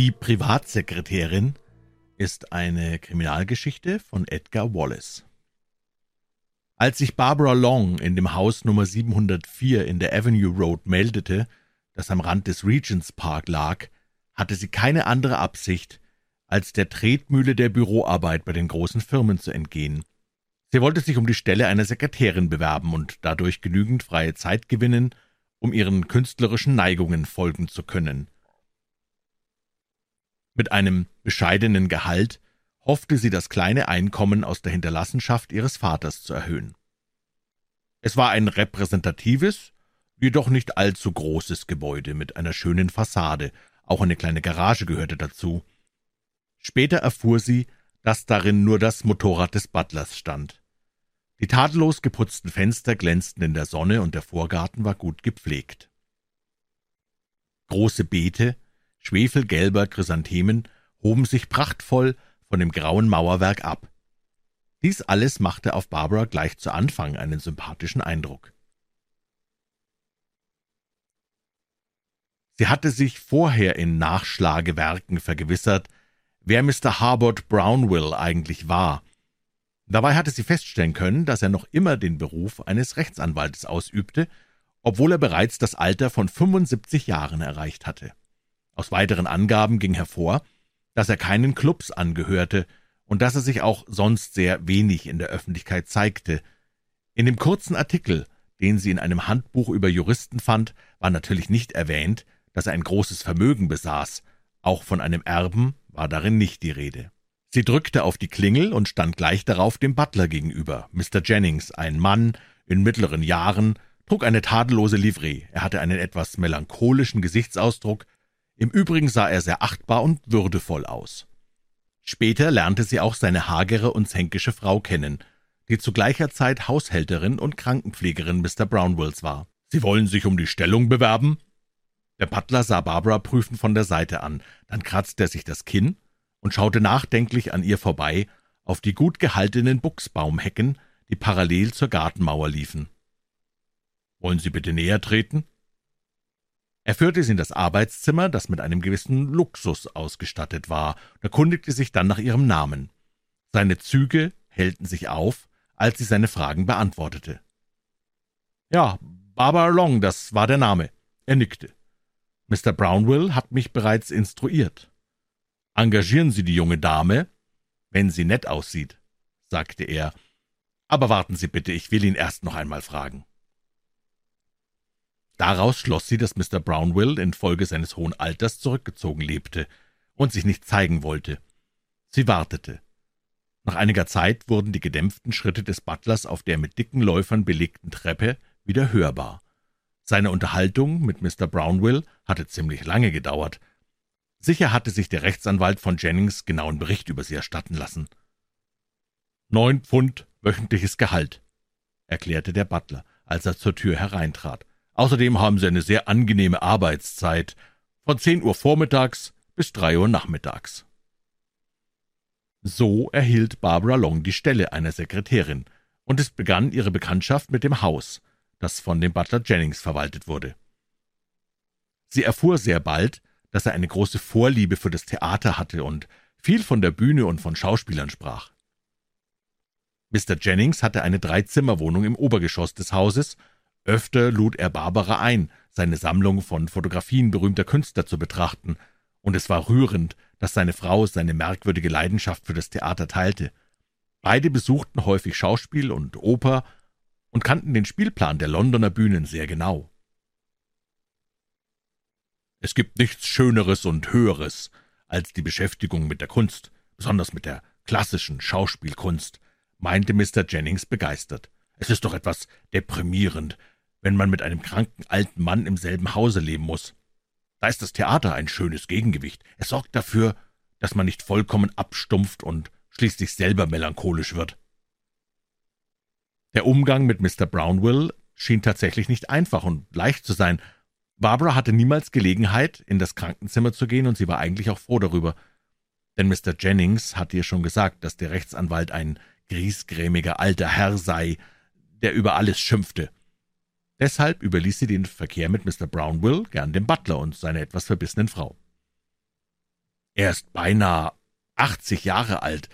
Die Privatsekretärin ist eine Kriminalgeschichte von Edgar Wallace. Als sich Barbara Long in dem Haus Nummer 704 in der Avenue Road meldete, das am Rand des Regents Park lag, hatte sie keine andere Absicht, als der Tretmühle der Büroarbeit bei den großen Firmen zu entgehen. Sie wollte sich um die Stelle einer Sekretärin bewerben und dadurch genügend freie Zeit gewinnen, um ihren künstlerischen Neigungen folgen zu können. Mit einem bescheidenen Gehalt hoffte sie, das kleine Einkommen aus der Hinterlassenschaft ihres Vaters zu erhöhen. Es war ein repräsentatives, jedoch nicht allzu großes Gebäude mit einer schönen Fassade, auch eine kleine Garage gehörte dazu. Später erfuhr sie, dass darin nur das Motorrad des Butlers stand. Die tadellos geputzten Fenster glänzten in der Sonne und der Vorgarten war gut gepflegt. Große Beete schwefelgelber Chrysanthemen hoben sich prachtvoll von dem grauen Mauerwerk ab. Dies alles machte auf Barbara gleich zu Anfang einen sympathischen Eindruck. Sie hatte sich vorher in Nachschlagewerken vergewissert, wer Mr. Harbord Brownwill eigentlich war. Dabei hatte sie feststellen können, dass er noch immer den Beruf eines Rechtsanwaltes ausübte, obwohl er bereits das Alter von 75 Jahren erreicht hatte. Aus weiteren Angaben ging hervor, dass er keinen Klubs angehörte und dass er sich auch sonst sehr wenig in der Öffentlichkeit zeigte. In dem kurzen Artikel, den sie in einem Handbuch über Juristen fand, war natürlich nicht erwähnt, dass er ein großes Vermögen besaß, auch von einem Erben war darin nicht die Rede. Sie drückte auf die Klingel und stand gleich darauf dem Butler gegenüber. Mr. Jennings, ein Mann in mittleren Jahren, trug eine tadellose Livree. Er hatte einen etwas melancholischen Gesichtsausdruck, im Übrigen sah er sehr achtbar und würdevoll aus. Später lernte sie auch seine hagere und zänkische Frau kennen, die zu gleicher Zeit Haushälterin und Krankenpflegerin Mr. Brownwills war. »Sie wollen sich um die Stellung bewerben?« Der Butler sah Barbara prüfend von der Seite an, dann kratzte er sich das Kinn und schaute nachdenklich an ihr vorbei auf die gut gehaltenen Buchsbaumhecken, die parallel zur Gartenmauer liefen. »Wollen Sie bitte näher treten?« Er führte sie in das Arbeitszimmer, das mit einem gewissen Luxus ausgestattet war, und erkundigte sich dann nach ihrem Namen. Seine Züge hellten sich auf, als sie seine Fragen beantwortete. Ja, Barbara Long, das war der Name. Er nickte. Mr. Brownwill hat mich bereits instruiert. Engagieren Sie die junge Dame, wenn sie nett aussieht, sagte er. Aber warten Sie bitte, ich will ihn erst noch einmal fragen. Daraus schloss sie, dass Mr. Brownwill infolge seines hohen Alters zurückgezogen lebte und sich nicht zeigen wollte. Sie wartete. Nach einiger Zeit wurden die gedämpften Schritte des Butlers auf der mit dicken Läufern belegten Treppe wieder hörbar. Seine Unterhaltung mit Mr. Brownwill hatte ziemlich lange gedauert. Sicher hatte sich der Rechtsanwalt von Jennings genauen Bericht über sie erstatten lassen. Neun Pfund wöchentliches Gehalt, erklärte der Butler, als er zur Tür hereintrat. Außerdem haben Sie eine sehr angenehme Arbeitszeit von zehn Uhr vormittags bis drei Uhr nachmittags. So erhielt Barbara Long die Stelle einer Sekretärin, und es begann ihre Bekanntschaft mit dem Haus, das von dem Butler Jennings verwaltet wurde. Sie erfuhr sehr bald, dass er eine große Vorliebe für das Theater hatte und viel von der Bühne und von Schauspielern sprach. Mr. Jennings hatte eine Dreizimmerwohnung im Obergeschoss des Hauses Öfter lud er Barbara ein, seine Sammlung von Fotografien berühmter Künstler zu betrachten, und es war rührend, dass seine Frau seine merkwürdige Leidenschaft für das Theater teilte. Beide besuchten häufig Schauspiel und Oper und kannten den Spielplan der Londoner Bühnen sehr genau. Es gibt nichts Schöneres und Höheres als die Beschäftigung mit der Kunst, besonders mit der klassischen Schauspielkunst, meinte Mr. Jennings begeistert. Es ist doch etwas deprimierend, wenn man mit einem kranken alten Mann im selben Hause leben muss. Da ist das Theater ein schönes Gegengewicht. Es sorgt dafür, dass man nicht vollkommen abstumpft und schließlich selber melancholisch wird. Der Umgang mit Mr. Brownwill schien tatsächlich nicht einfach und leicht zu sein. Barbara hatte niemals Gelegenheit, in das Krankenzimmer zu gehen, und sie war eigentlich auch froh darüber. Denn Mr. Jennings hatte ihr schon gesagt, dass der Rechtsanwalt ein griesgrämiger alter Herr sei, der über alles schimpfte. Deshalb überließ sie den Verkehr mit Mr. Brownwill gern dem Butler und seiner etwas verbissenen Frau. Er ist beinahe achtzig Jahre alt.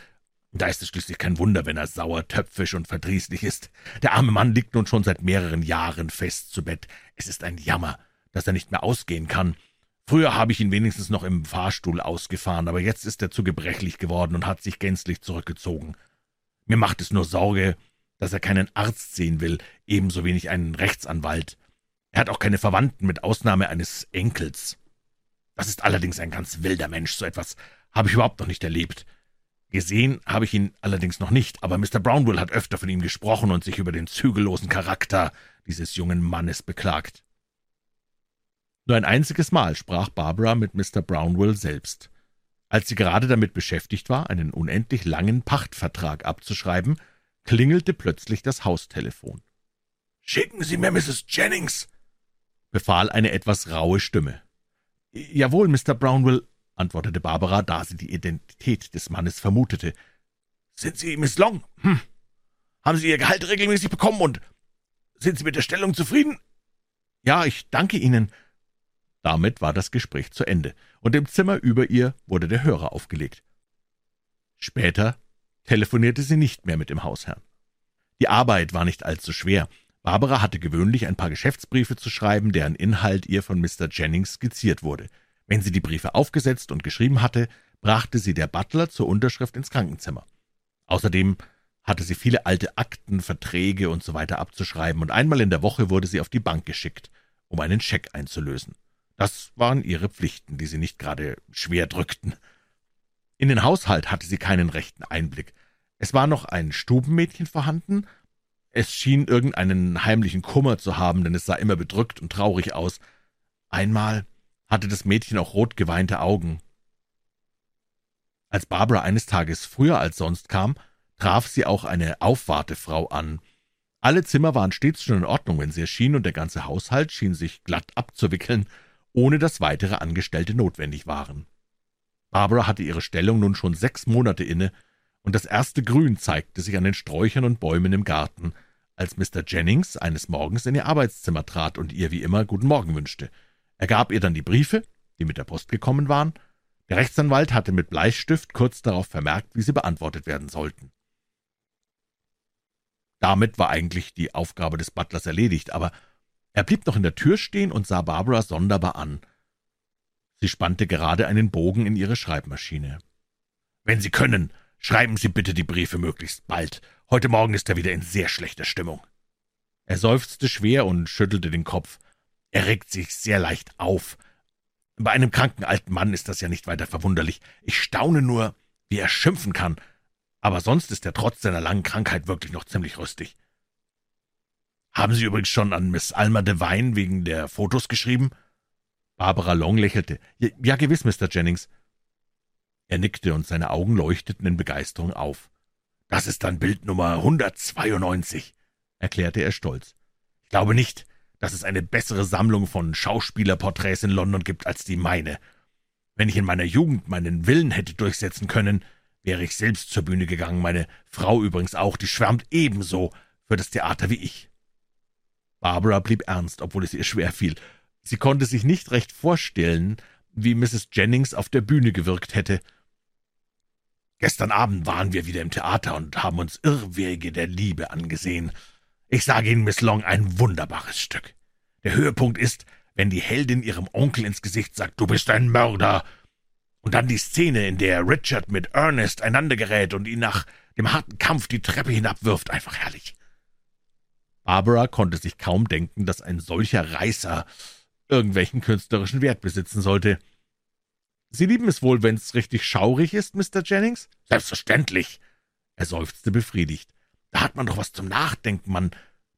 Da ist es schließlich kein Wunder, wenn er sauer, töpfisch und verdrießlich ist. Der arme Mann liegt nun schon seit mehreren Jahren fest zu Bett. Es ist ein Jammer, dass er nicht mehr ausgehen kann. Früher habe ich ihn wenigstens noch im Fahrstuhl ausgefahren, aber jetzt ist er zu gebrechlich geworden und hat sich gänzlich zurückgezogen. Mir macht es nur Sorge, dass er keinen Arzt sehen will, ebenso wenig einen Rechtsanwalt. Er hat auch keine Verwandten, mit Ausnahme eines Enkels. Das ist allerdings ein ganz wilder Mensch, so etwas habe ich überhaupt noch nicht erlebt. Gesehen habe ich ihn allerdings noch nicht, aber Mr. Brownwell hat öfter von ihm gesprochen und sich über den zügellosen Charakter dieses jungen Mannes beklagt. Nur ein einziges Mal sprach Barbara mit Mr. Brownwell selbst. Als sie gerade damit beschäftigt war, einen unendlich langen Pachtvertrag abzuschreiben, klingelte plötzlich das Haustelefon. »Schicken Sie mir Mrs. Jennings«, befahl eine etwas raue Stimme. »Jawohl, Mr. Brownwell«, antwortete Barbara, da sie die Identität des Mannes vermutete. »Sind Sie Miss Long? Hm. Haben Sie Ihr Gehalt regelmäßig bekommen und sind Sie mit der Stellung zufrieden?« »Ja, ich danke Ihnen.« Damit war das Gespräch zu Ende, und im Zimmer über ihr wurde der Hörer aufgelegt. Später telefonierte sie nicht mehr mit dem Hausherrn. Die Arbeit war nicht allzu schwer. Barbara hatte gewöhnlich ein paar Geschäftsbriefe zu schreiben, deren Inhalt ihr von Mr. Jennings skizziert wurde. Wenn sie die Briefe aufgesetzt und geschrieben hatte, brachte sie der Butler zur Unterschrift ins Krankenzimmer. Außerdem hatte sie viele alte Akten, Verträge und so weiter abzuschreiben, und einmal in der Woche wurde sie auf die Bank geschickt, um einen Scheck einzulösen. Das waren ihre Pflichten, die sie nicht gerade schwer drückten. In den Haushalt hatte sie keinen rechten Einblick. Es war noch ein Stubenmädchen vorhanden. Es schien irgendeinen heimlichen Kummer zu haben, denn es sah immer bedrückt und traurig aus. Einmal hatte das Mädchen auch rot geweinte Augen. Als Barbara eines Tages früher als sonst kam, traf sie auch eine Aufwartefrau an. Alle Zimmer waren stets schon in Ordnung, wenn sie erschien, und der ganze Haushalt schien sich glatt abzuwickeln, ohne dass weitere Angestellte notwendig waren. Barbara hatte ihre Stellung nun schon sechs Monate inne, und das erste Grün zeigte sich an den Sträuchern und Bäumen im Garten, als Mr. Jennings eines Morgens in ihr Arbeitszimmer trat und ihr wie immer Guten Morgen wünschte. Er gab ihr dann die Briefe, die mit der Post gekommen waren. Der Rechtsanwalt hatte mit Bleistift kurz darauf vermerkt, wie sie beantwortet werden sollten. Damit war eigentlich die Aufgabe des Butlers erledigt, aber er blieb noch in der Tür stehen und sah Barbara sonderbar an. Sie spannte gerade einen Bogen in ihre Schreibmaschine. »Wenn Sie können, schreiben Sie bitte die Briefe möglichst bald. Heute Morgen ist er wieder in sehr schlechter Stimmung.« Er seufzte schwer und schüttelte den Kopf. Er regt sich sehr leicht auf. Bei einem kranken alten Mann ist das ja nicht weiter verwunderlich. Ich staune nur, wie er schimpfen kann. Aber sonst ist er trotz seiner langen Krankheit wirklich noch ziemlich rüstig. Haben Sie übrigens schon an Miss Alma Devine wegen der Fotos geschrieben? Barbara Long lächelte. Ja, gewiss, Mr. Jennings. Er nickte und seine Augen leuchteten in Begeisterung auf. Das ist dann Bild Nummer 192, erklärte er stolz. Ich glaube nicht, dass es eine bessere Sammlung von Schauspielerporträts in London gibt als die meine. Wenn ich in meiner Jugend meinen Willen hätte durchsetzen können, wäre ich selbst zur Bühne gegangen, meine Frau übrigens auch, die schwärmt ebenso für das Theater wie ich. Barbara blieb ernst, obwohl es ihr schwer fiel. Sie konnte sich nicht recht vorstellen, wie Mrs. Jennings auf der Bühne gewirkt hätte. Gestern Abend waren wir wieder im Theater und haben uns Irrwege der Liebe angesehen. Ich sage Ihnen, Miss Long, ein wunderbares Stück. Der Höhepunkt ist, wenn die Heldin ihrem Onkel ins Gesicht sagt, du bist ein Mörder. Und dann die Szene, in der Richard mit Ernest einander gerät und ihn nach dem harten Kampf die Treppe hinabwirft, einfach herrlich. Barbara konnte sich kaum denken, dass ein solcher Reißer irgendwelchen künstlerischen Wert besitzen sollte. Sie lieben es wohl, wenn's richtig schaurig ist, Mr. Jennings? Selbstverständlich. Er seufzte befriedigt. Da hat man doch was zum Nachdenken, man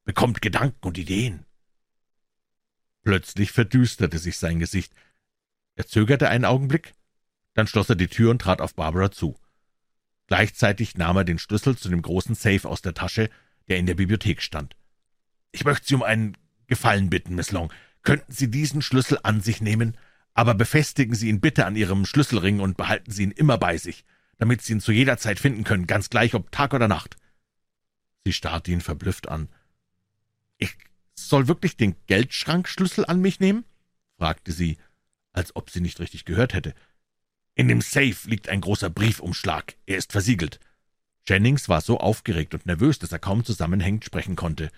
bekommt Gedanken und Ideen. Plötzlich verdüsterte sich sein Gesicht. Er zögerte einen Augenblick, dann schloss er die Tür und trat auf Barbara zu. Gleichzeitig nahm er den Schlüssel zu dem großen Safe aus der Tasche, der in der Bibliothek stand. »Ich möchte Sie um einen Gefallen bitten, Miss Long. Könnten Sie diesen Schlüssel an sich nehmen, aber befestigen Sie ihn bitte an Ihrem Schlüsselring und behalten Sie ihn immer bei sich, damit Sie ihn zu jeder Zeit finden können, ganz gleich ob Tag oder Nacht.« Sie starrte ihn verblüfft an. »Ich soll wirklich den Geldschrankschlüssel an mich nehmen?« fragte sie, als ob sie nicht richtig gehört hätte. In dem Safe liegt ein großer Briefumschlag. Er ist versiegelt. Jennings war so aufgeregt und nervös, dass er kaum zusammenhängend sprechen konnte.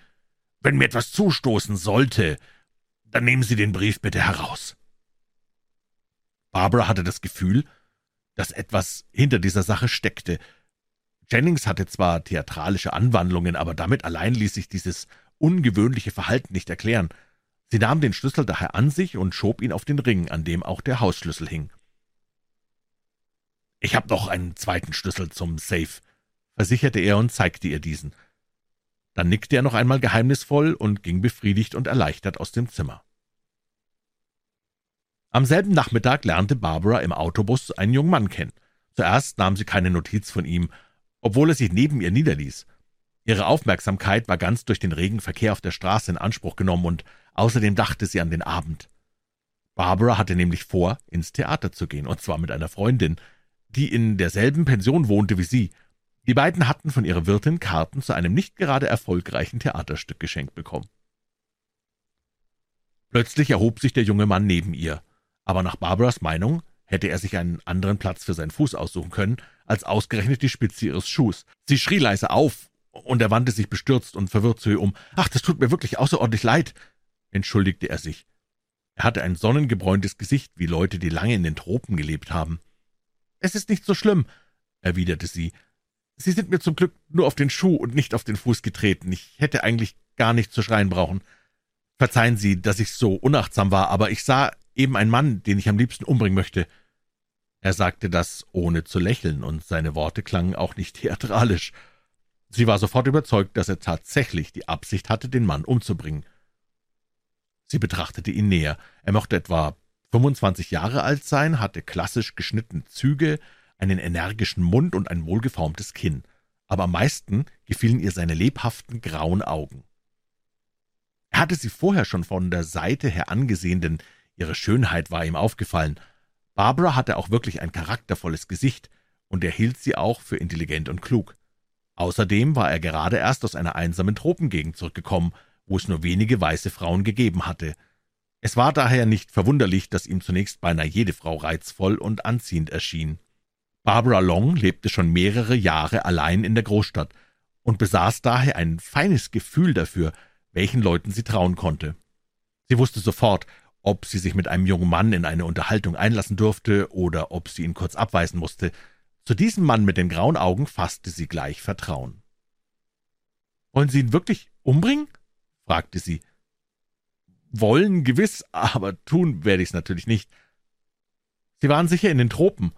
Wenn mir etwas zustoßen sollte, dann nehmen Sie den Brief bitte heraus. Barbara hatte das Gefühl, dass etwas hinter dieser Sache steckte. Jennings hatte zwar theatralische Anwandlungen, aber damit allein ließ sich dieses ungewöhnliche Verhalten nicht erklären. Sie nahm den Schlüssel daher an sich und schob ihn auf den Ring, an dem auch der Hausschlüssel hing. »Ich habe noch einen zweiten Schlüssel zum Safe«, versicherte er und zeigte ihr diesen. Dann nickte er noch einmal geheimnisvoll und ging befriedigt und erleichtert aus dem Zimmer. Am selben Nachmittag lernte Barbara im Autobus einen jungen Mann kennen. Zuerst nahm sie keine Notiz von ihm, obwohl er sich neben ihr niederließ. Ihre Aufmerksamkeit war ganz durch den regen Verkehr auf der Straße in Anspruch genommen, und außerdem dachte sie an den Abend. Barbara hatte nämlich vor, ins Theater zu gehen, und zwar mit einer Freundin, die in derselben Pension wohnte wie sie. Die beiden hatten von ihrer Wirtin Karten zu einem nicht gerade erfolgreichen Theaterstück geschenkt bekommen. Plötzlich erhob sich der junge Mann neben ihr aber nach Barbaras Meinung hätte er sich einen anderen Platz für seinen Fuß aussuchen können, als ausgerechnet die Spitze ihres Schuhs. Sie schrie leise auf, und er wandte sich bestürzt und verwirrt zu ihr um. »Ach, das tut mir wirklich außerordentlich leid«, entschuldigte er sich. Er hatte ein sonnengebräuntes Gesicht, wie Leute, die lange in den Tropen gelebt haben. »Es ist nicht so schlimm«, erwiderte sie. »Sie sind mir zum Glück nur auf den Schuh und nicht auf den Fuß getreten. Ich hätte eigentlich gar nicht zu schreien brauchen. Verzeihen Sie, dass ich so unachtsam war, aber ich sah eben ein Mann, den ich am liebsten umbringen möchte. Er sagte das, ohne zu lächeln, und seine Worte klangen auch nicht theatralisch. Sie war sofort überzeugt, dass er tatsächlich die Absicht hatte, den Mann umzubringen. Sie betrachtete ihn näher. Er mochte etwa 25 Jahre alt sein, hatte klassisch geschnittene Züge, einen energischen Mund und ein wohlgeformtes Kinn. Aber am meisten gefielen ihr seine lebhaften grauen Augen. Er hatte sie vorher schon von der Seite her angesehen, denn Ihre Schönheit war ihm aufgefallen. Barbara hatte auch wirklich ein charaktervolles Gesicht, und er hielt sie auch für intelligent und klug. Außerdem war er gerade erst aus einer einsamen Tropengegend zurückgekommen, wo es nur wenige weiße Frauen gegeben hatte. Es war daher nicht verwunderlich, dass ihm zunächst beinahe jede Frau reizvoll und anziehend erschien. Barbara Long lebte schon mehrere Jahre allein in der Großstadt und besaß daher ein feines Gefühl dafür, welchen Leuten sie trauen konnte. Sie wusste sofort, ob sie sich mit einem jungen Mann in eine Unterhaltung einlassen durfte oder ob sie ihn kurz abweisen musste. Zu diesem Mann mit den grauen Augen fasste sie gleich Vertrauen. »Wollen Sie ihn wirklich umbringen?« fragte sie. »Wollen, gewiss, aber tun werde ich's natürlich nicht. Sie waren sicher in den Tropen.«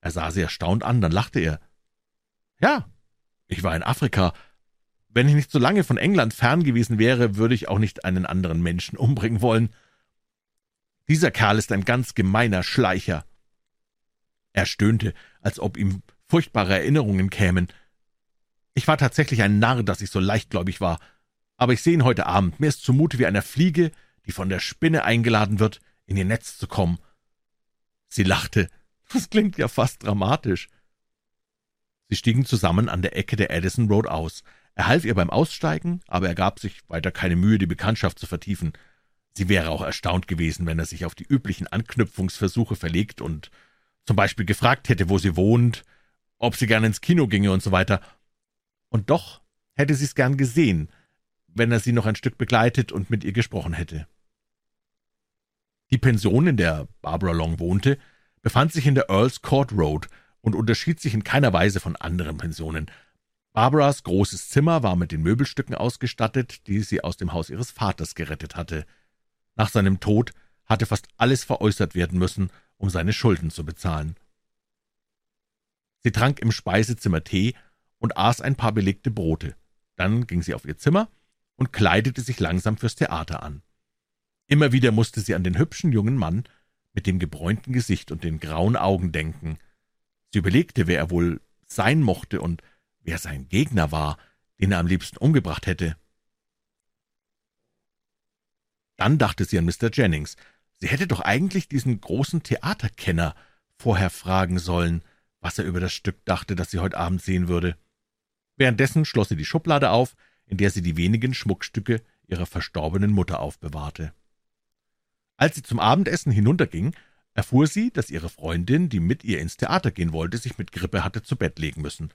Er sah sie erstaunt an, dann lachte er. »Ja, ich war in Afrika. Wenn ich nicht so lange von England fern gewesen wäre, würde ich auch nicht einen anderen Menschen umbringen wollen.« dieser Kerl ist ein ganz gemeiner Schleicher. Er stöhnte, als ob ihm furchtbare Erinnerungen kämen. Ich war tatsächlich ein Narr, dass ich so leichtgläubig war. Aber ich sehe ihn heute Abend. Mir ist zumute wie einer Fliege, die von der Spinne eingeladen wird, in ihr Netz zu kommen. Sie lachte. Das klingt ja fast dramatisch. Sie stiegen zusammen an der Ecke der Addison Road aus. Er half ihr beim Aussteigen, aber er gab sich weiter keine Mühe, die Bekanntschaft zu vertiefen. Sie wäre auch erstaunt gewesen, wenn er sich auf die üblichen Anknüpfungsversuche verlegt und zum Beispiel gefragt hätte, wo sie wohnt, ob sie gern ins Kino ginge und so weiter. Und doch hätte sie es gern gesehen, wenn er sie noch ein Stück begleitet und mit ihr gesprochen hätte. Die Pension, in der Barbara Long wohnte, befand sich in der Earls Court Road und unterschied sich in keiner Weise von anderen Pensionen. Barbaras großes Zimmer war mit den Möbelstücken ausgestattet, die sie aus dem Haus ihres Vaters gerettet hatte. Nach seinem Tod hatte fast alles veräußert werden müssen, um seine Schulden zu bezahlen. Sie trank im Speisezimmer Tee und aß ein paar belegte Brote. Dann ging sie auf ihr Zimmer und kleidete sich langsam fürs Theater an. Immer wieder musste sie an den hübschen jungen Mann mit dem gebräunten Gesicht und den grauen Augen denken. Sie überlegte, wer er wohl sein mochte und wer sein Gegner war, den er am liebsten umgebracht hätte. Dann dachte sie an Mr. Jennings. Sie hätte doch eigentlich diesen großen Theaterkenner vorher fragen sollen, was er über das Stück dachte, das sie heute Abend sehen würde. Währenddessen schloss sie die Schublade auf, in der sie die wenigen Schmuckstücke ihrer verstorbenen Mutter aufbewahrte. Als sie zum Abendessen hinunterging, erfuhr sie, dass ihre Freundin, die mit ihr ins Theater gehen wollte, sich mit Grippe hatte zu Bett legen müssen.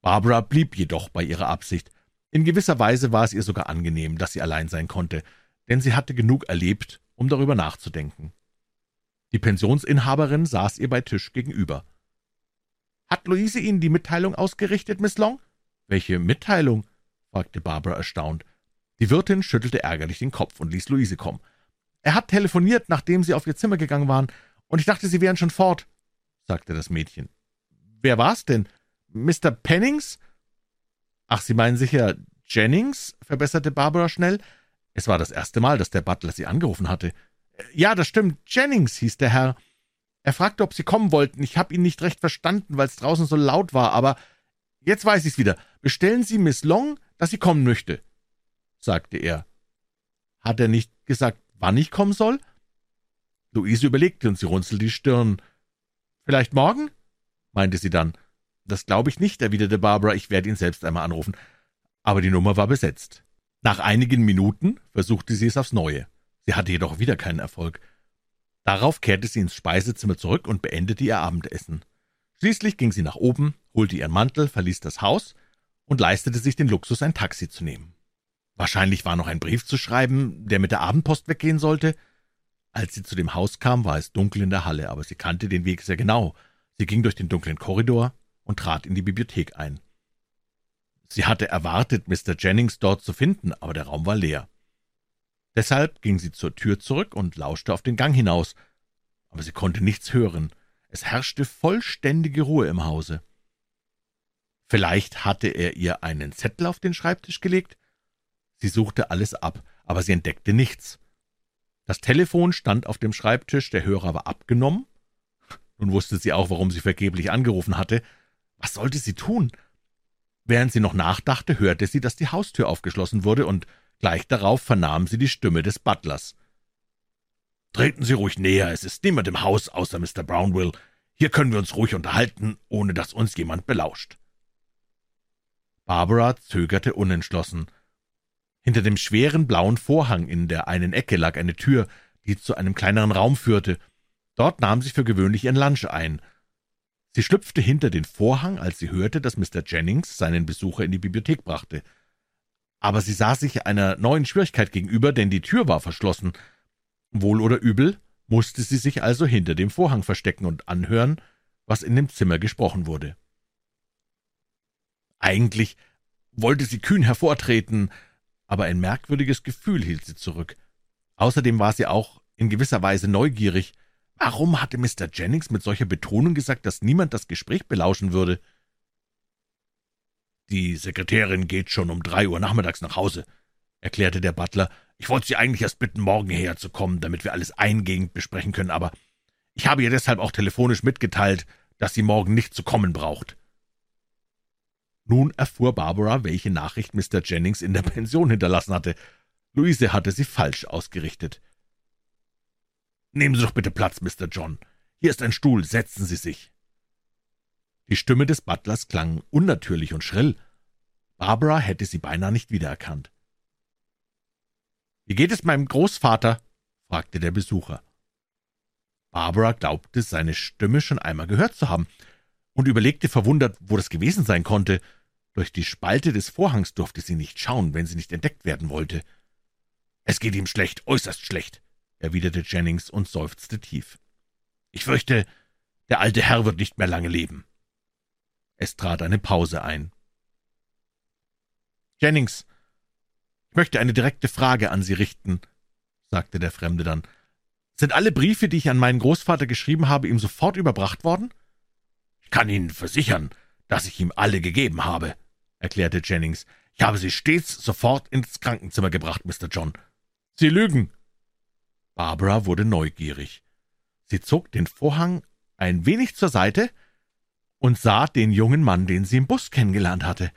Barbara blieb jedoch bei ihrer Absicht. In gewisser Weise war es ihr sogar angenehm, dass sie allein sein konnte, denn sie hatte genug erlebt, um darüber nachzudenken. Die Pensionsinhaberin saß ihr bei Tisch gegenüber. »Hat Luise Ihnen die Mitteilung ausgerichtet, Miss Long?« »Welche Mitteilung?« fragte Barbara erstaunt. Die Wirtin schüttelte ärgerlich den Kopf und ließ Luise kommen. »Er hat telefoniert, nachdem Sie auf Ihr Zimmer gegangen waren, und ich dachte, Sie wären schon fort«, sagte das Mädchen. »Wer war's denn? Mr. Pennings?« »Ach, Sie meinen sicher Jennings?« verbesserte Barbara schnell. Es war das erste Mal, dass der Butler sie angerufen hatte. »Ja, das stimmt, Jennings hieß der Herr. Er fragte, ob Sie kommen wollten. Ich habe ihn nicht recht verstanden, weil es draußen so laut war, aber jetzt weiß ich's wieder. Bestellen Sie Miss Long, dass sie kommen möchte«, sagte er. »Hat er nicht gesagt, wann ich kommen soll?« Luise überlegte und sie runzelte die Stirn. »Vielleicht morgen?« meinte sie dann. »Das glaube ich nicht«, erwiderte Barbara. »Ich werde ihn selbst einmal anrufen.« Aber die Nummer war besetzt. Nach einigen Minuten versuchte sie es aufs Neue. Sie hatte jedoch wieder keinen Erfolg. Darauf kehrte sie ins Speisezimmer zurück und beendete ihr Abendessen. Schließlich ging sie nach oben, holte ihren Mantel, verließ das Haus und leistete sich den Luxus, ein Taxi zu nehmen. Wahrscheinlich war noch ein Brief zu schreiben, der mit der Abendpost weggehen sollte. Als sie zu dem Haus kam, war es dunkel in der Halle, aber sie kannte den Weg sehr genau. Sie ging durch den dunklen Korridor und trat in die Bibliothek ein. Sie hatte erwartet, Mr. Jennings dort zu finden, aber der Raum war leer. Deshalb ging sie zur Tür zurück und lauschte auf den Gang hinaus, aber sie konnte nichts hören. Es herrschte vollständige Ruhe im Hause. Vielleicht hatte er ihr einen Zettel auf den Schreibtisch gelegt? Sie suchte alles ab, aber sie entdeckte nichts. Das Telefon stand auf dem Schreibtisch, der Hörer war abgenommen. Nun wusste sie auch, warum sie vergeblich angerufen hatte. Was sollte sie tun? Während sie noch nachdachte, hörte sie, dass die Haustür aufgeschlossen wurde, und gleich darauf vernahm sie die Stimme des Butlers. »Treten Sie ruhig näher, es ist niemand im Haus außer Mr. Brownwill. Hier können wir uns ruhig unterhalten, ohne dass uns jemand belauscht.« Barbara zögerte unentschlossen. Hinter dem schweren blauen Vorhang in der einen Ecke lag eine Tür, die zu einem kleineren Raum führte. Dort nahm sie für gewöhnlich ihren Lunch ein. Sie schlüpfte hinter den Vorhang, als sie hörte, dass Mr. Jennings seinen Besucher in die Bibliothek brachte. Aber sie sah sich einer neuen Schwierigkeit gegenüber, denn die Tür war verschlossen. Wohl oder übel musste sie sich also hinter dem Vorhang verstecken und anhören, was in dem Zimmer gesprochen wurde. Eigentlich wollte sie kühn hervortreten, aber ein merkwürdiges Gefühl hielt sie zurück. Außerdem war sie auch in gewisser Weise neugierig, Warum hatte Mr. Jennings mit solcher Betonung gesagt, dass niemand das Gespräch belauschen würde? Die Sekretärin geht schon um drei Uhr nachmittags nach Hause, erklärte der Butler. Ich wollte Sie eigentlich erst bitten, morgen hierher zu kommen, damit wir alles eingehend besprechen können, aber ich habe ihr deshalb auch telefonisch mitgeteilt, dass sie morgen nicht zu kommen braucht. Nun erfuhr Barbara, welche Nachricht Mr. Jennings in der Pension hinterlassen hatte. Luise hatte sie falsch ausgerichtet. Nehmen Sie doch bitte Platz, Mr. John. Hier ist ein Stuhl, setzen Sie sich. Die Stimme des Butlers klang unnatürlich und schrill. Barbara hätte sie beinahe nicht wiedererkannt. »Wie geht es meinem Großvater?« fragte der Besucher. Barbara glaubte, seine Stimme schon einmal gehört zu haben und überlegte verwundert, wo das gewesen sein konnte. Durch die Spalte des Vorhangs durfte sie nicht schauen, wenn sie nicht entdeckt werden wollte. »Es geht ihm schlecht, äußerst schlecht«, erwiderte Jennings und seufzte tief. »Ich fürchte, der alte Herr wird nicht mehr lange leben.« Es trat eine Pause ein. »Jennings, ich möchte eine direkte Frage an Sie richten«, sagte der Fremde dann. »Sind alle Briefe, die ich an meinen Großvater geschrieben habe, ihm sofort überbracht worden?« »Ich kann Ihnen versichern, dass ich ihm alle gegeben habe«, erklärte Jennings. »Ich habe sie stets sofort ins Krankenzimmer gebracht, Mr. John.« »Sie lügen«, Barbara wurde neugierig. Sie zog den Vorhang ein wenig zur Seite und sah den jungen Mann, den sie im Bus kennengelernt hatte.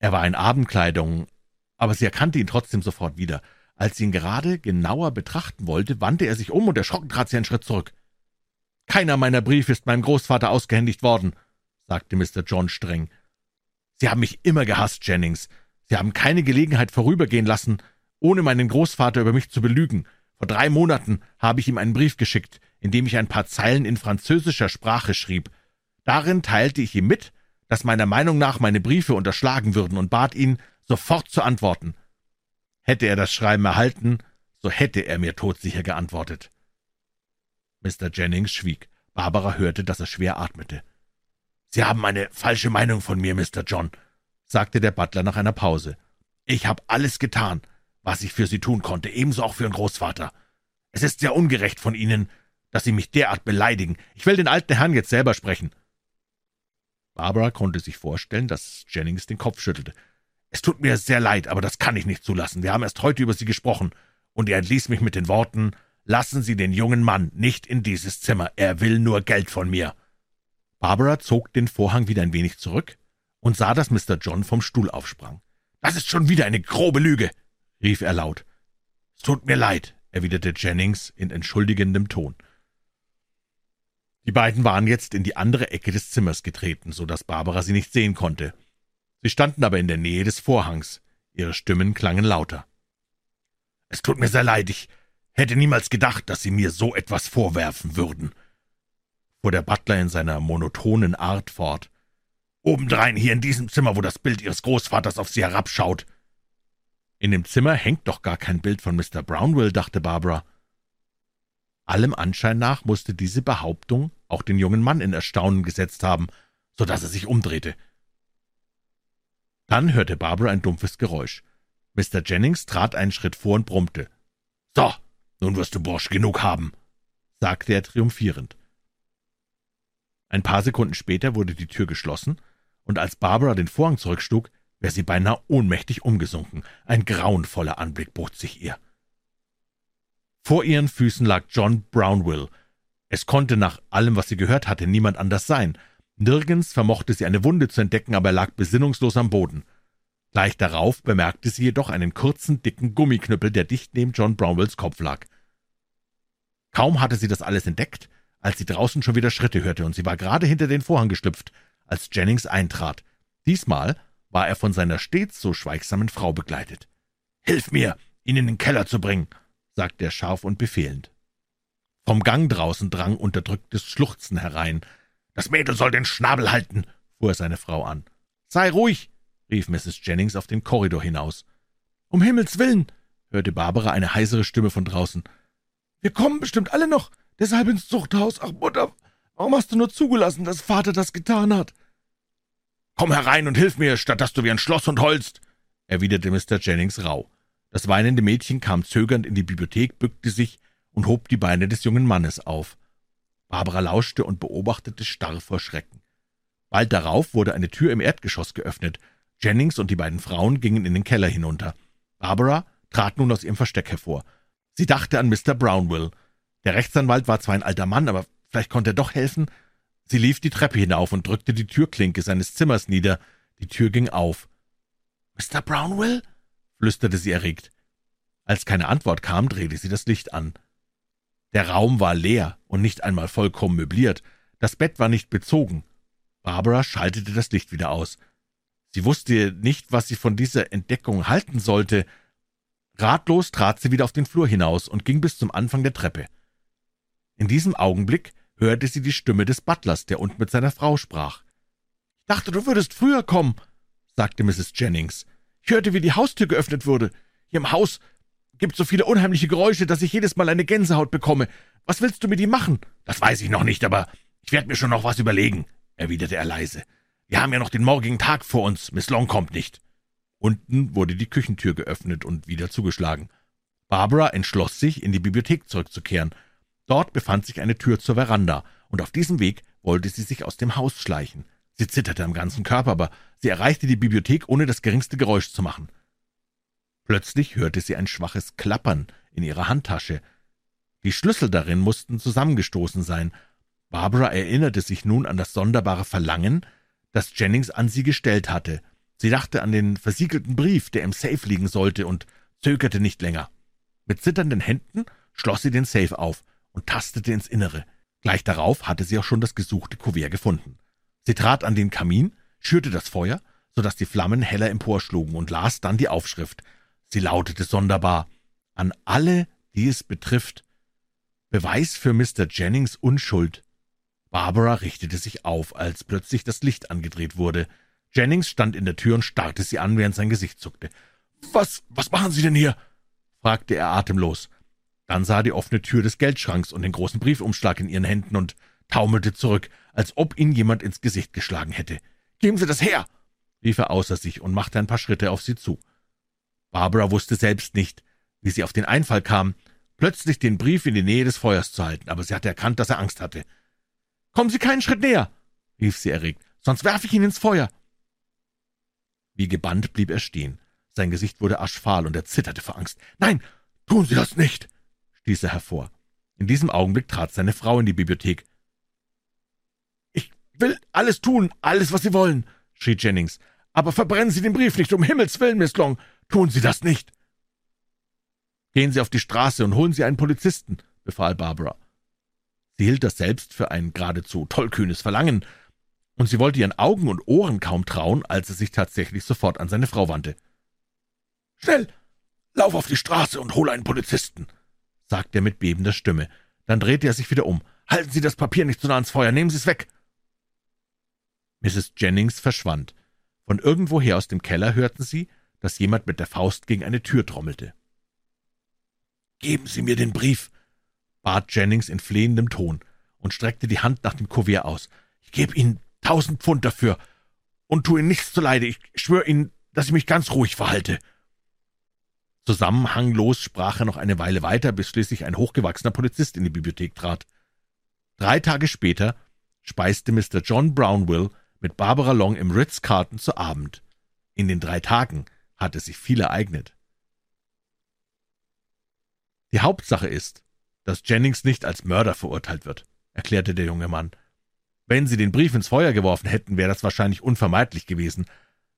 Er war in Abendkleidung, aber sie erkannte ihn trotzdem sofort wieder. Als sie ihn gerade genauer betrachten wollte, wandte er sich um und erschrocken trat sie einen Schritt zurück. »Keiner meiner Briefe ist meinem Großvater ausgehändigt worden«, sagte Mr. John streng. »Sie haben mich immer gehasst, Jennings. Sie haben keine Gelegenheit vorübergehen lassen, ohne meinen Großvater über mich zu belügen. Vor drei Monaten habe ich ihm einen Brief geschickt, in dem ich ein paar Zeilen in französischer Sprache schrieb. Darin teilte ich ihm mit, dass meiner Meinung nach meine Briefe unterschlagen würden und bat ihn, sofort zu antworten. Hätte er das Schreiben erhalten, so hätte er mir todsicher geantwortet. Mr. Jennings schwieg. Barbara hörte, dass er schwer atmete. Sie haben eine falsche Meinung von mir, Mr. John, sagte der Butler nach einer Pause. Ich habe alles getan, was ich für Sie tun konnte, ebenso auch für Ihren Großvater. Es ist sehr ungerecht von Ihnen, dass Sie mich derart beleidigen. Ich will den alten Herrn jetzt selber sprechen. Barbara konnte sich vorstellen, dass Jennings den Kopf schüttelte. Es tut mir sehr leid, aber das kann ich nicht zulassen. Wir haben erst heute über Sie gesprochen, und er entließ mich mit den Worten Lassen Sie den jungen Mann nicht in dieses Zimmer, er will nur Geld von mir. Barbara zog den Vorhang wieder ein wenig zurück und sah, dass Mr. John vom Stuhl aufsprang. Das ist schon wieder eine grobe Lüge, rief er laut. Es tut mir leid, erwiderte Jennings in entschuldigendem Ton. Die beiden waren jetzt in die andere Ecke des Zimmers getreten, so dass Barbara sie nicht sehen konnte. Sie standen aber in der Nähe des Vorhangs. Ihre Stimmen klangen lauter. Es tut mir sehr leid, ich hätte niemals gedacht, dass Sie mir so etwas vorwerfen würden, fuhr der Butler in seiner monotonen Art fort. Obendrein hier in diesem Zimmer, wo das Bild Ihres Großvaters auf Sie herabschaut. In dem Zimmer hängt doch gar kein Bild von Mr. Brownwill, dachte Barbara. Allem Anschein nach musste diese Behauptung auch den jungen Mann in Erstaunen gesetzt haben, so dass er sich umdrehte. Dann hörte Barbara ein dumpfes Geräusch. Mr. Jennings trat einen Schritt vor und brummte. »So, nun wirst du Bursch genug haben«, sagte er triumphierend. Ein paar Sekunden später wurde die Tür geschlossen, und als Barbara den Vorhang zurückschlug, wäre sie beinahe ohnmächtig umgesunken. Ein grauenvoller Anblick bot sich ihr. Vor ihren Füßen lag John Brownwill. Es konnte nach allem, was sie gehört hatte, niemand anders sein. Nirgends vermochte sie eine Wunde zu entdecken, aber er lag besinnungslos am Boden. Gleich darauf bemerkte sie jedoch einen kurzen, dicken Gummiknüppel, der dicht neben John Brownwells Kopf lag. Kaum hatte sie das alles entdeckt, als sie draußen schon wieder Schritte hörte, und sie war gerade hinter den Vorhang geschlüpft, als Jennings eintrat. Diesmal war er von seiner stets so schweigsamen Frau begleitet. »Hilf mir, ihn in den Keller zu bringen«, sagte er scharf und befehlend. Vom Gang draußen drang unterdrücktes Schluchzen herein. »Das Mädel soll den Schnabel halten«, fuhr er seine Frau an. »Sei ruhig«, rief Mrs. Jennings auf den Korridor hinaus. »Um Himmels willen«, hörte Barbara eine heisere Stimme von draußen. »Wir kommen bestimmt alle noch, deshalb ins Zuchthaus. Ach, Mutter, warum hast du nur zugelassen, dass Vater das getan hat?« »Komm herein und hilf mir, statt dass du wie ein Schlosshund holst«, erwiderte Mr. Jennings rauh. Das weinende Mädchen kam zögernd in die Bibliothek, bückte sich und hob die Beine des jungen Mannes auf. Barbara lauschte und beobachtete starr vor Schrecken. Bald darauf wurde eine Tür im Erdgeschoss geöffnet. Jennings und die beiden Frauen gingen in den Keller hinunter. Barbara trat nun aus ihrem Versteck hervor. Sie dachte an Mr. Brownwill. Der Rechtsanwalt war zwar ein alter Mann, aber vielleicht konnte er doch helfen. Sie lief die Treppe hinauf und drückte die Türklinke seines Zimmers nieder. Die Tür ging auf. Mr. Brownwill? flüsterte sie erregt. Als keine Antwort kam, drehte sie das Licht an. Der Raum war leer und nicht einmal vollkommen möbliert. Das Bett war nicht bezogen. Barbara schaltete das Licht wieder aus. Sie wusste nicht, was sie von dieser Entdeckung halten sollte. Ratlos trat sie wieder auf den Flur hinaus und ging bis zum Anfang der Treppe. In diesem Augenblick hörte sie die Stimme des Butlers, der unten mit seiner Frau sprach. »Ich dachte, du würdest früher kommen«, sagte Mrs. Jennings. »Ich hörte, wie die Haustür geöffnet wurde. Hier im Haus gibt so viele unheimliche Geräusche, dass ich jedes Mal eine Gänsehaut bekomme. Was willst du mit ihm machen?« »Das weiß ich noch nicht, aber ich werde mir schon noch was überlegen«, erwiderte er leise. Wir haben ja noch den morgigen Tag vor uns. Miss Long kommt nicht. Unten wurde die Küchentür geöffnet und wieder zugeschlagen. Barbara entschloss sich, in die Bibliothek zurückzukehren. Dort befand sich eine Tür zur Veranda, und auf diesem Weg wollte sie sich aus dem Haus schleichen. Sie zitterte am ganzen Körper, aber sie erreichte die Bibliothek, ohne das geringste Geräusch zu machen. Plötzlich hörte sie ein schwaches Klappern in ihrer Handtasche. Die Schlüssel darin mussten zusammengestoßen sein. Barbara erinnerte sich nun an das sonderbare Verlangen, das Jennings an sie gestellt hatte. Sie dachte an den versiegelten Brief, der im Safe liegen sollte, und zögerte nicht länger. Mit zitternden Händen schloss sie den Safe auf und tastete ins Innere. Gleich darauf hatte sie auch schon das gesuchte Kuvert gefunden. Sie trat an den Kamin, schürte das Feuer, so dass die Flammen heller emporschlugen, und las dann die Aufschrift. Sie lautete sonderbar An alle, die es betrifft. Beweis für Mr. Jennings Unschuld. Barbara richtete sich auf, als plötzlich das Licht angedreht wurde. Jennings stand in der Tür und starrte sie an, während sein Gesicht zuckte. »Was, was machen Sie denn hier?« fragte er atemlos. Dann sah die offene Tür des Geldschranks und den großen Briefumschlag in ihren Händen und taumelte zurück, als ob ihn jemand ins Gesicht geschlagen hätte. »Geben Sie das her!« rief er außer sich und machte ein paar Schritte auf sie zu. Barbara wusste selbst nicht, wie sie auf den Einfall kam, plötzlich den Brief in die Nähe des Feuers zu halten, aber sie hatte erkannt, dass er Angst hatte. »Kommen Sie keinen Schritt näher!« rief sie erregt, »sonst werfe ich ihn ins Feuer!« Wie gebannt blieb er stehen. Sein Gesicht wurde aschfahl und er zitterte vor Angst. »Nein, tun Sie das nicht!« Stieß er hervor. In diesem Augenblick trat seine Frau in die Bibliothek. »Ich will alles tun, alles, was Sie wollen«, schrie Jennings. »Aber verbrennen Sie den Brief nicht, um Himmels willen, Miss Long! Tun Sie das nicht!« »Gehen Sie auf die Straße und holen Sie einen Polizisten«, befahl Barbara. Sie hielt das selbst für ein geradezu tollkühnes Verlangen, und sie wollte ihren Augen und Ohren kaum trauen, als er sich tatsächlich sofort an seine Frau wandte. »Schnell, lauf auf die Straße und hole einen Polizisten«, sagte er mit bebender Stimme. Dann drehte er sich wieder um. »Halten Sie das Papier nicht so nah ans Feuer, nehmen Sie es weg!« Mrs. Jennings verschwand. Von irgendwoher aus dem Keller hörten sie, dass jemand mit der Faust gegen eine Tür trommelte. »Geben Sie mir den Brief«, bat Jennings in flehendem Ton und streckte die Hand nach dem Kuvert aus. »Ich gebe Ihnen tausend Pfund dafür und tue Ihnen nichts zuleide. Ich schwöre Ihnen, dass ich mich ganz ruhig verhalte.« Zusammenhanglos sprach er noch eine Weile weiter, bis schließlich ein hochgewachsener Polizist in die Bibliothek trat. Drei Tage später speiste Mr. John Brownwill mit Barbara Long im Ritz-Carlton zu Abend. In den drei Tagen hatte sich viel ereignet. Die Hauptsache ist, dass Jennings nicht als Mörder verurteilt wird, erklärte der junge Mann. Wenn Sie den Brief ins Feuer geworfen hätten, wäre das wahrscheinlich unvermeidlich gewesen.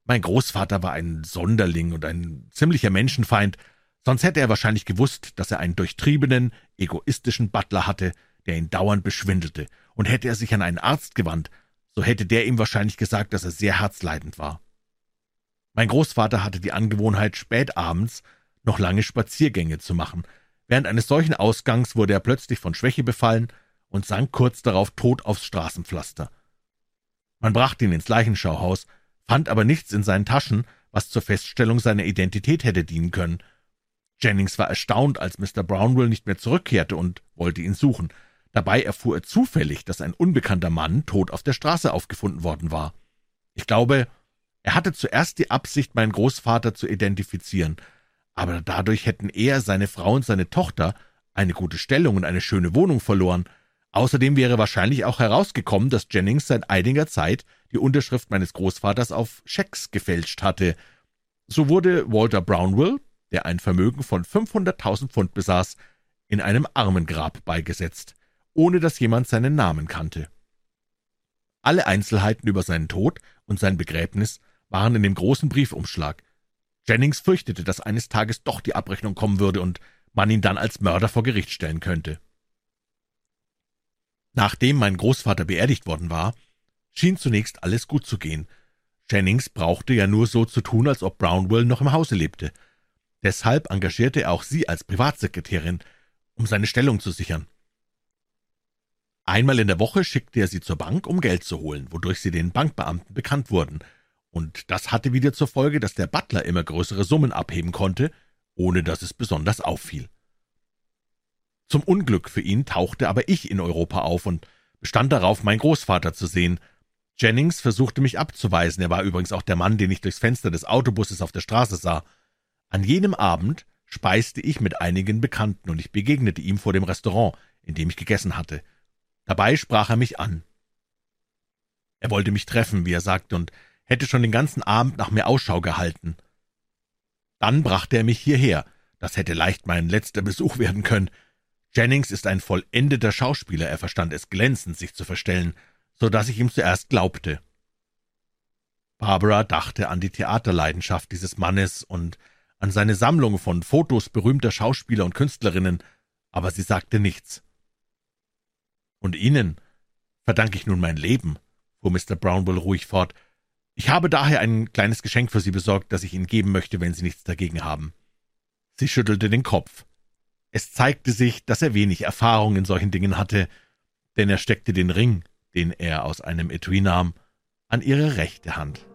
Mein Großvater war ein Sonderling und ein ziemlicher Menschenfeind, sonst hätte er wahrscheinlich gewusst, dass er einen durchtriebenen, egoistischen Butler hatte, der ihn dauernd beschwindelte, und hätte er sich an einen Arzt gewandt, so hätte der ihm wahrscheinlich gesagt, dass er sehr herzleidend war. Mein Großvater hatte die Angewohnheit, spät abends noch lange Spaziergänge zu machen. Während eines solchen Ausgangs wurde er plötzlich von Schwäche befallen und sank kurz darauf tot aufs Straßenpflaster. Man brachte ihn ins Leichenschauhaus, fand aber nichts in seinen Taschen, was zur Feststellung seiner Identität hätte dienen können. Jennings war erstaunt, als Mr. Brownwill nicht mehr zurückkehrte und wollte ihn suchen. Dabei erfuhr er zufällig, dass ein unbekannter Mann tot auf der Straße aufgefunden worden war. Ich glaube, er hatte zuerst die Absicht, meinen Großvater zu identifizieren, aber dadurch hätten er, seine Frau und seine Tochter eine gute Stellung und eine schöne Wohnung verloren. Außerdem wäre wahrscheinlich auch herausgekommen, dass Jennings seit einiger Zeit die Unterschrift meines Großvaters auf Schecks gefälscht hatte. So wurde Walter Brownwill, der ein Vermögen von 500.000 Pfund besaß, in einem Armengrab beigesetzt, ohne dass jemand seinen Namen kannte. Alle Einzelheiten über seinen Tod und sein Begräbnis waren in dem großen Briefumschlag. Jennings fürchtete, dass eines Tages doch die Abrechnung kommen würde und man ihn dann als Mörder vor Gericht stellen könnte. Nachdem mein Großvater beerdigt worden war, schien zunächst alles gut zu gehen. Jennings brauchte ja nur so zu tun, als ob Brownwell noch im Hause lebte. Deshalb engagierte er auch sie als Privatsekretärin, um seine Stellung zu sichern. Einmal in der Woche schickte er sie zur Bank, um Geld zu holen, wodurch sie den Bankbeamten bekannt wurden, und das hatte wieder zur Folge, dass der Butler immer größere Summen abheben konnte, ohne dass es besonders auffiel. Zum Unglück für ihn tauchte aber ich in Europa auf und bestand darauf, meinen Großvater zu sehen. Jennings versuchte mich abzuweisen, er war übrigens auch der Mann, den ich durchs Fenster des Autobusses auf der Straße sah. An jenem Abend speiste ich mit einigen Bekannten, und ich begegnete ihm vor dem Restaurant, in dem ich gegessen hatte. Dabei sprach er mich an. Er wollte mich treffen, wie er sagte, und hätte schon den ganzen Abend nach mir Ausschau gehalten. Dann brachte er mich hierher. Das hätte leicht mein letzter Besuch werden können. Jennings ist ein vollendeter Schauspieler, er verstand es glänzend, sich zu verstellen, so dass ich ihm zuerst glaubte. Barbara dachte an die Theaterleidenschaft dieses Mannes und an seine Sammlung von Fotos berühmter Schauspieler und Künstlerinnen, aber sie sagte nichts. Und Ihnen verdanke ich nun mein Leben, fuhr Mr. Brownwell ruhig fort. Ich habe daher ein kleines Geschenk für Sie besorgt, das ich Ihnen geben möchte, wenn Sie nichts dagegen haben. Sie schüttelte den Kopf. Es zeigte sich, dass er wenig Erfahrung in solchen Dingen hatte, denn er steckte den Ring, den er aus einem Etui nahm, an ihre rechte Hand.